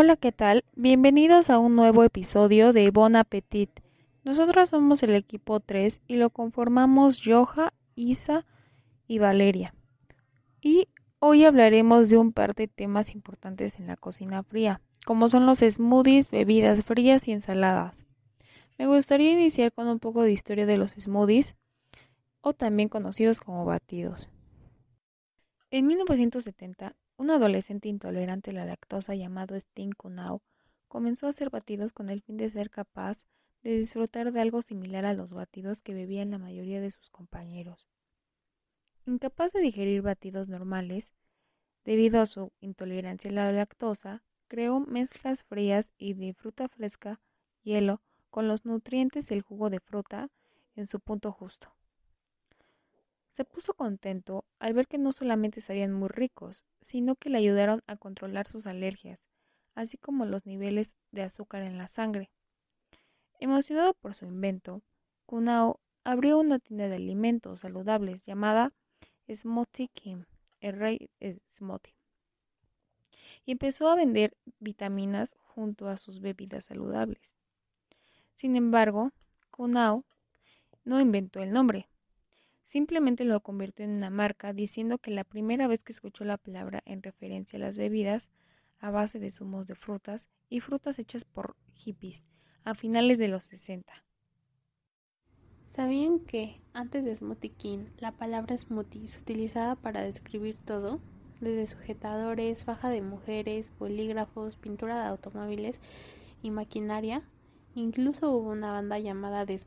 Hola, ¿qué tal? Bienvenidos a un nuevo episodio de Bon Appetit. Nosotros somos el equipo 3 y lo conformamos Joja, Isa y Valeria. Y hoy hablaremos de un par de temas importantes en la cocina fría, como son los smoothies, bebidas frías y ensaladas. Me gustaría iniciar con un poco de historia de los smoothies, o también conocidos como batidos. En 1970, un adolescente intolerante a la lactosa llamado Sting Kunau comenzó a hacer batidos con el fin de ser capaz de disfrutar de algo similar a los batidos que bebían la mayoría de sus compañeros. Incapaz de digerir batidos normales, debido a su intolerancia a la lactosa, creó mezclas frías y de fruta fresca, hielo, con los nutrientes del jugo de fruta en su punto justo. Se puso contento al ver que no solamente sabían muy ricos, sino que le ayudaron a controlar sus alergias, así como los niveles de azúcar en la sangre. Emocionado por su invento, Kunao abrió una tienda de alimentos saludables llamada Smoothie King, el rey smoothie, y empezó a vender vitaminas junto a sus bebidas saludables. Sin embargo, Kunao no inventó el nombre, Simplemente lo convirtió en una marca diciendo que la primera vez que escuchó la palabra en referencia a las bebidas a base de zumos de frutas y frutas hechas por hippies a finales de los 60. ¿Sabían que antes de Smoothie King la palabra smoothie se utilizaba para describir todo? Desde sujetadores, faja de mujeres, bolígrafos, pintura de automóviles y maquinaria. Incluso hubo una banda llamada The.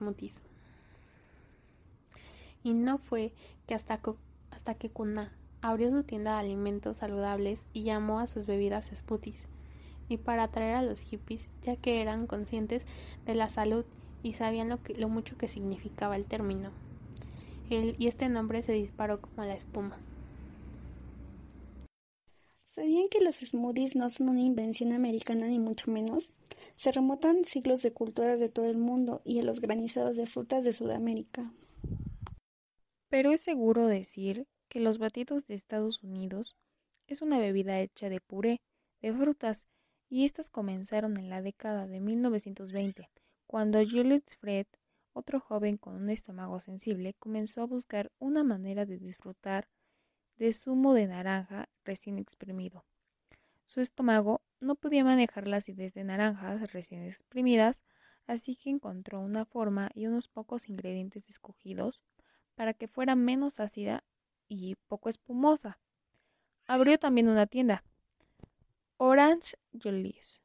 Y no fue que hasta, que Kuna abrió su tienda de alimentos saludables y llamó a sus bebidas smoothies, y para atraer a los hippies, ya que eran conscientes de la salud y sabían lo, mucho que significaba el término. El, y este nombre se disparó como la espuma. ¿Sabían que los smoothies no son una invención americana ni mucho menos? Se remontan siglos de culturas de todo el mundo y a los granizados de frutas de Sudamérica. Pero es seguro decir que los batidos de Estados Unidos es una bebida hecha de puré de frutas y estas comenzaron en la década de 1920, cuando Julius Fred, otro joven con un estómago sensible, comenzó a buscar una manera de disfrutar de zumo de naranja recién exprimido. Su estómago no podía manejar la acidez de naranjas recién exprimidas, así que encontró una forma y unos pocos ingredientes escogidos para que fuera menos ácida y poco espumosa. Abrió también una tienda, Orange Julius.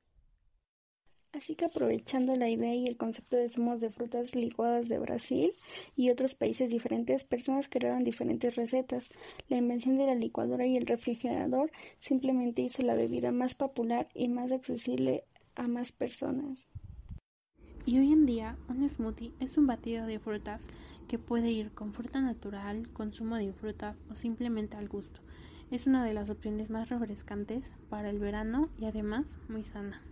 Así que aprovechando la idea y el concepto de zumos de frutas licuadas de Brasil y otros países diferentes, personas crearon diferentes recetas. La invención de la licuadora y el refrigerador simplemente hizo la bebida más popular y más accesible a más personas. Y hoy en día un smoothie es un batido de frutas que puede ir con fruta natural, consumo de frutas o simplemente al gusto. Es una de las opciones más refrescantes para el verano y además muy sana.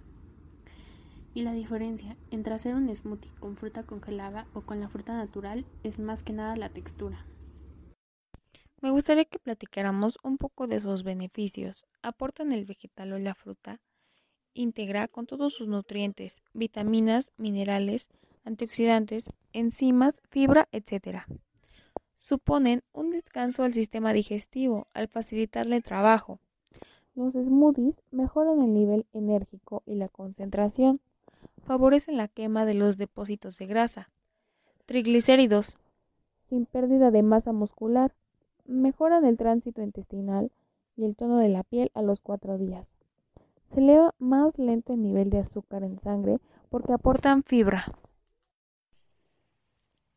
Y la diferencia entre hacer un smoothie con fruta congelada o con la fruta natural es más que nada la textura. Me gustaría que platicáramos un poco de sus beneficios. ¿Aportan el vegetal o la fruta? Íntegra con todos sus nutrientes, vitaminas, minerales, antioxidantes, enzimas, fibra, etc. Suponen un descanso al sistema digestivo al facilitarle el trabajo. Los smoothies mejoran el nivel enérgico y la concentración, favorecen la quema de los depósitos de grasa, triglicéridos, sin pérdida de masa muscular, mejoran el tránsito intestinal y el tono de la piel a los cuatro días se eleva más lento el nivel de azúcar en sangre porque aportan fibra.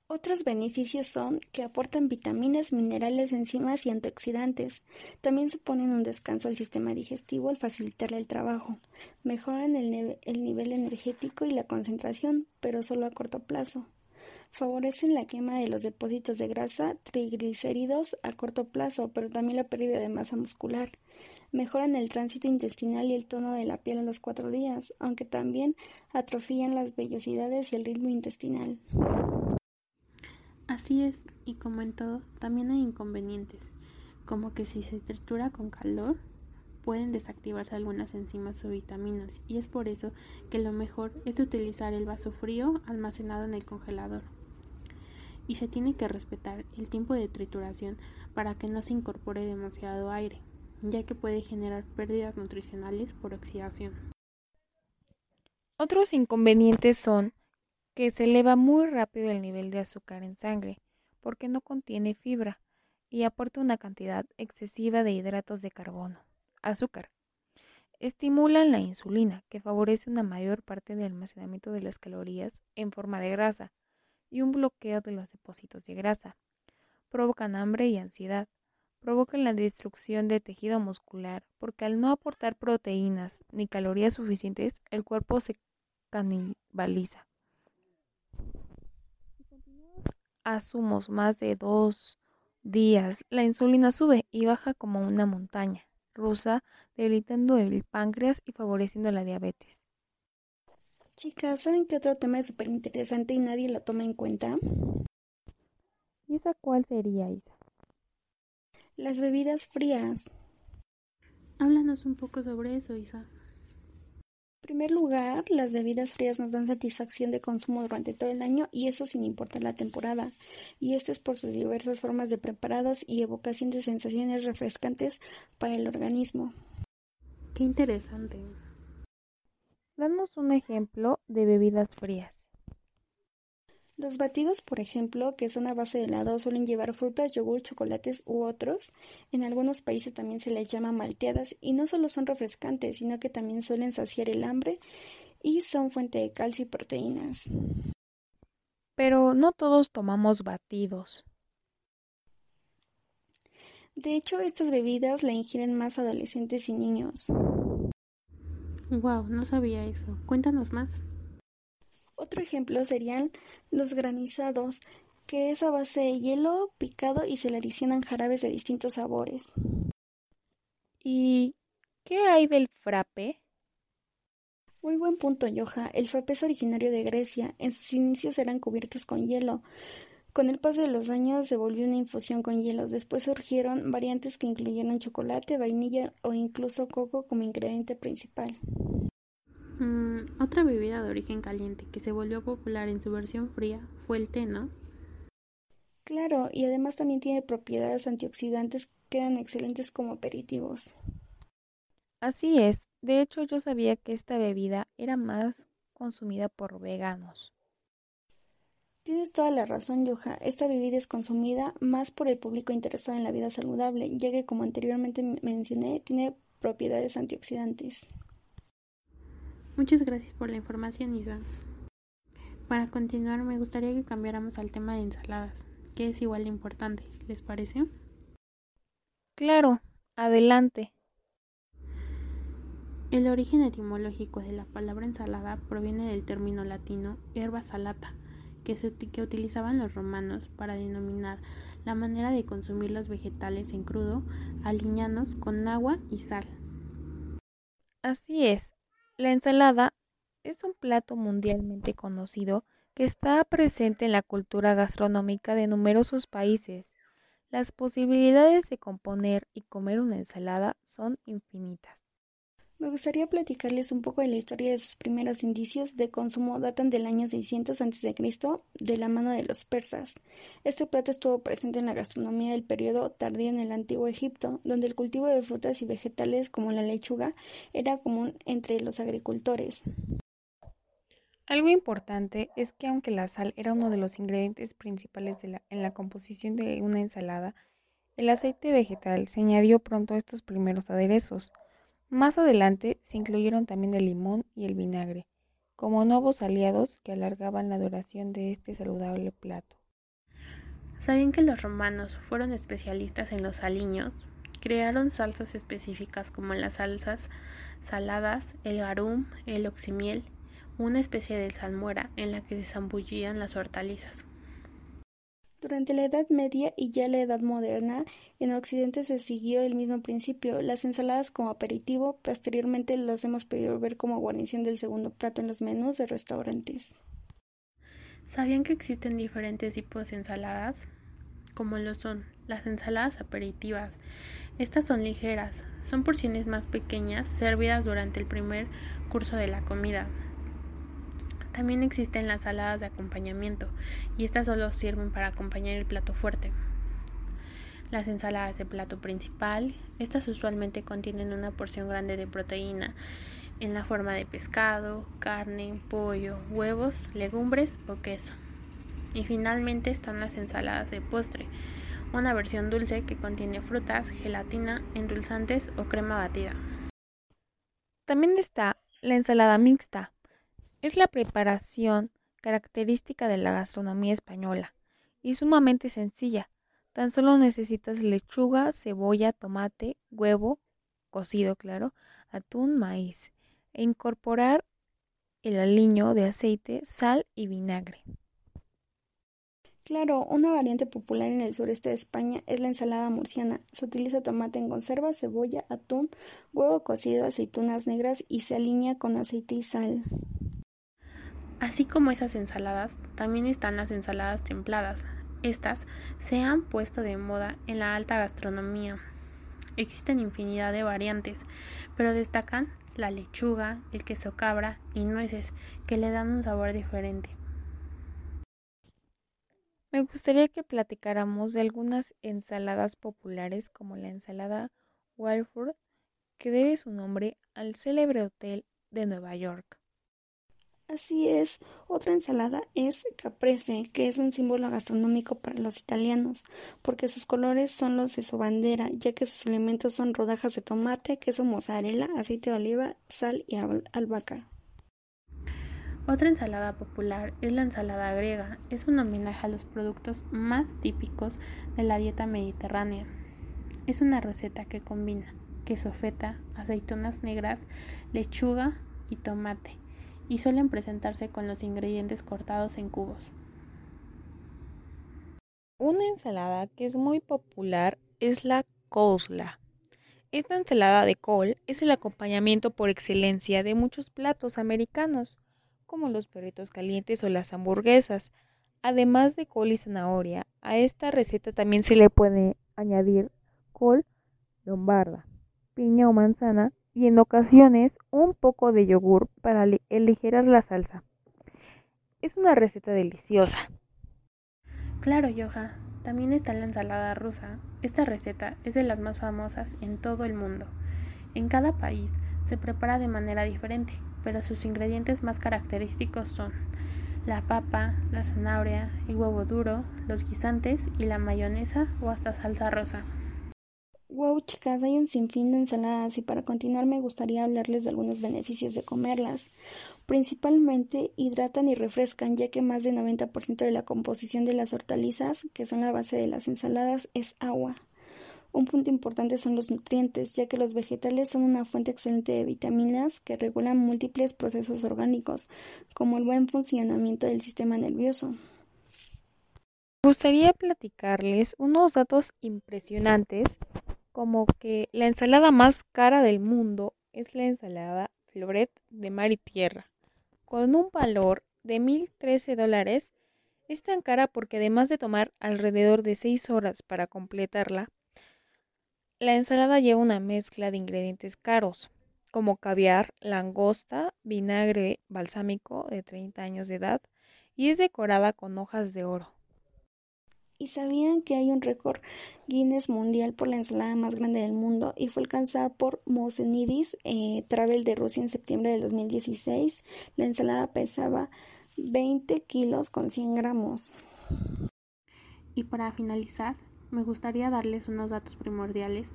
Otros beneficios son que aportan vitaminas, minerales, enzimas y antioxidantes. También suponen un descanso al sistema digestivo al facilitarle el trabajo. Mejoran el, el, nivel energético y la concentración, pero solo a corto plazo. Favorecen la quema de los depósitos de grasa, triglicéridos a corto plazo, pero también la pérdida de masa muscular mejoran el tránsito intestinal y el tono de la piel a los cuatro días, aunque también atrofían las vellosidades y el ritmo intestinal. Así es, y como en todo, también hay inconvenientes, como que si se tritura con calor, pueden desactivarse algunas enzimas o vitaminas y es por eso que lo mejor es utilizar el vaso frío almacenado en el congelador. Y se tiene que respetar el tiempo de trituración para que no se incorpore demasiado aire, ya que puede generar pérdidas nutricionales por oxidación. Otros inconvenientes son que se eleva muy rápido el nivel de azúcar en sangre, porque no contiene fibra y aporta una cantidad excesiva de hidratos de carbono, azúcar. Estimulan la insulina, que favorece una mayor parte del almacenamiento de las calorías en forma de grasa y un bloqueo de los depósitos de grasa. Provocan hambre y ansiedad. Provocan la destrucción del tejido muscular porque al no aportar proteínas ni calorías suficientes, el cuerpo se canibaliza. asumos más de dos días, la insulina sube y baja como una montaña rusa, debilitando el páncreas y favoreciendo la diabetes. Chicas, ¿saben qué otro tema es súper interesante y nadie lo toma en cuenta? ¿Y esa cuál sería, Isa? Las bebidas frías. Háblanos un poco sobre eso, Isa. En primer lugar, las bebidas frías nos dan satisfacción de consumo durante todo el año y eso sin importar la temporada. Y esto es por sus diversas formas de preparados y evocación de sensaciones refrescantes para el organismo. Qué interesante. Danos un ejemplo de bebidas frías. Los batidos, por ejemplo, que son a base de helado, suelen llevar frutas, yogur, chocolates u otros. En algunos países también se les llama malteadas y no solo son refrescantes, sino que también suelen saciar el hambre y son fuente de calcio y proteínas. Pero no todos tomamos batidos. De hecho, estas bebidas la ingieren más adolescentes y niños. Wow, no sabía eso. Cuéntanos más. Otro ejemplo serían los granizados, que es a base de hielo picado y se le adicionan jarabes de distintos sabores. ¿Y qué hay del frappe? Muy buen punto, Joja. El frappe es originario de Grecia. En sus inicios eran cubiertos con hielo. Con el paso de los años se volvió una infusión con hielos. Después surgieron variantes que incluyeron chocolate, vainilla o incluso coco como ingrediente principal. Mm, otra bebida de origen caliente que se volvió popular en su versión fría fue el té, ¿no? Claro, y además también tiene propiedades antioxidantes que eran excelentes como aperitivos. Así es, de hecho yo sabía que esta bebida era más consumida por veganos. Tienes toda la razón, Yoja. Esta bebida es consumida más por el público interesado en la vida saludable, ya que como anteriormente mencioné, tiene propiedades antioxidantes. Muchas gracias por la información, Isa. Para continuar, me gustaría que cambiáramos al tema de ensaladas, que es igual de importante. ¿Les parece? Claro, adelante. El origen etimológico de la palabra ensalada proviene del término latino herba salata, que, se, que utilizaban los romanos para denominar la manera de consumir los vegetales en crudo, aliñanos con agua y sal. Así es, la ensalada es un plato mundialmente conocido que está presente en la cultura gastronómica de numerosos países. Las posibilidades de componer y comer una ensalada son infinitas. Me gustaría platicarles un poco de la historia de sus primeros indicios de consumo datan del año 600 a.C. de la mano de los persas. Este plato estuvo presente en la gastronomía del periodo tardío en el antiguo Egipto, donde el cultivo de frutas y vegetales como la lechuga era común entre los agricultores. Algo importante es que aunque la sal era uno de los ingredientes principales en la composición de una ensalada, el aceite vegetal se añadió pronto a estos primeros aderezos. Más adelante se incluyeron también el limón y el vinagre, como nuevos aliados que alargaban la duración de este saludable plato. ¿Sabían que los romanos fueron especialistas en los aliños? Crearon salsas específicas como las salsas saladas, el garum, el oximiel, una especie de salmuera en la que se zambullían las hortalizas. Durante la Edad Media y ya la Edad Moderna, en Occidente se siguió el mismo principio, las ensaladas como aperitivo, posteriormente los hemos podido ver como guarnición del segundo plato en los menús de restaurantes. ¿Sabían que existen diferentes tipos de ensaladas? Como lo son las ensaladas aperitivas, Estas son ligeras, son porciones más pequeñas servidas durante el primer curso de la comida. También existen las saladas de acompañamiento y estas solo sirven para acompañar el plato fuerte. Las ensaladas de plato principal, estas usualmente contienen una porción grande de proteína en la forma de pescado, carne, pollo, huevos, legumbres o queso. Y finalmente están las ensaladas de postre, una versión dulce que contiene frutas, gelatina, endulzantes o crema batida. También está la ensalada mixta. Es la preparación característica de la gastronomía española y sumamente sencilla. Tan solo necesitas lechuga, cebolla, tomate, huevo, cocido claro, atún, maíz e incorporar el aliño de aceite, sal y vinagre. Claro, una variante popular en el sureste de España es la ensalada murciana. Se utiliza tomate en conserva, cebolla, atún, huevo cocido, aceitunas negras y se alinea con aceite y sal. Así como esas ensaladas, también están las ensaladas templadas. Estas se han puesto de moda en la alta gastronomía. Existen infinidad de variantes, pero destacan la lechuga, el queso cabra y nueces, que le dan un sabor diferente. Me gustaría que platicáramos de algunas ensaladas populares como la ensalada Walford, que debe su nombre al célebre hotel de Nueva York. Así es, otra ensalada es caprese, que es un símbolo gastronómico para los italianos, porque sus colores son los de su bandera, ya que sus elementos son rodajas de tomate, queso mozzarella, aceite de oliva, sal y albahaca. Otra ensalada popular es la ensalada griega. Es un homenaje a los productos más típicos de la dieta mediterránea. Es una receta que combina queso feta, aceitunas negras, lechuga y tomate, y suelen presentarse con los ingredientes cortados en cubos. Una ensalada que es muy popular es la coleslaw. Esta ensalada de col es el acompañamiento por excelencia de muchos platos americanos como los perritos calientes o las hamburguesas. Además de col y zanahoria, a esta receta también se le puede añadir col lombarda, piña o manzana y en ocasiones un poco de yogur para aligerar la salsa. Es una receta deliciosa. Claro, Yoja. También está la ensalada rusa. Esta receta es de las más famosas en todo el mundo. En cada país se prepara de manera diferente, pero sus ingredientes más característicos son la papa, la zanahoria, el huevo duro, los guisantes y la mayonesa o hasta salsa rosa. Wow, chicas, hay un sinfín de ensaladas y para continuar me gustaría hablarles de algunos beneficios de comerlas. Principalmente hidratan y refrescan, ya que más del 90% de la composición de las hortalizas, que son la base de las ensaladas, es agua. Un punto importante son los nutrientes, ya que los vegetales son una fuente excelente de vitaminas que regulan múltiples procesos orgánicos, como el buen funcionamiento del sistema nervioso. Me gustaría platicarles unos datos impresionantes, como que la ensalada más cara del mundo es la ensalada Floret de mar y tierra, con un valor de 1.013 dólares. Es tan cara porque además de tomar alrededor de 6 horas para completarla, la ensalada lleva una mezcla de ingredientes caros, como caviar, langosta, vinagre balsámico de 30 años de edad y es decorada con hojas de oro. ¿Y sabían que hay un récord Guinness mundial por la ensalada más grande del mundo y fue alcanzada por Mosenidis eh, Travel de Rusia en septiembre del 2016? La ensalada pesaba 20 kilos con 100 gramos. Y para finalizar, me gustaría darles unos datos primordiales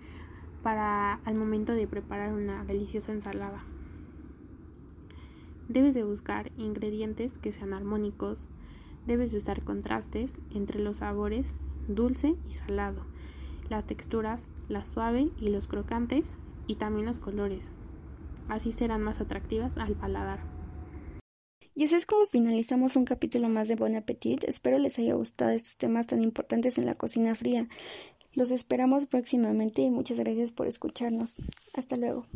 para al momento de preparar una deliciosa ensalada. Debes de buscar ingredientes que sean armónicos, debes de usar contrastes entre los sabores dulce y salado, las texturas, la suave y los crocantes y también los colores. Así serán más atractivas al paladar. Y así es como finalizamos un capítulo más de Bon Appetit. Espero les haya gustado estos temas tan importantes en la cocina fría. Los esperamos próximamente y muchas gracias por escucharnos. Hasta luego.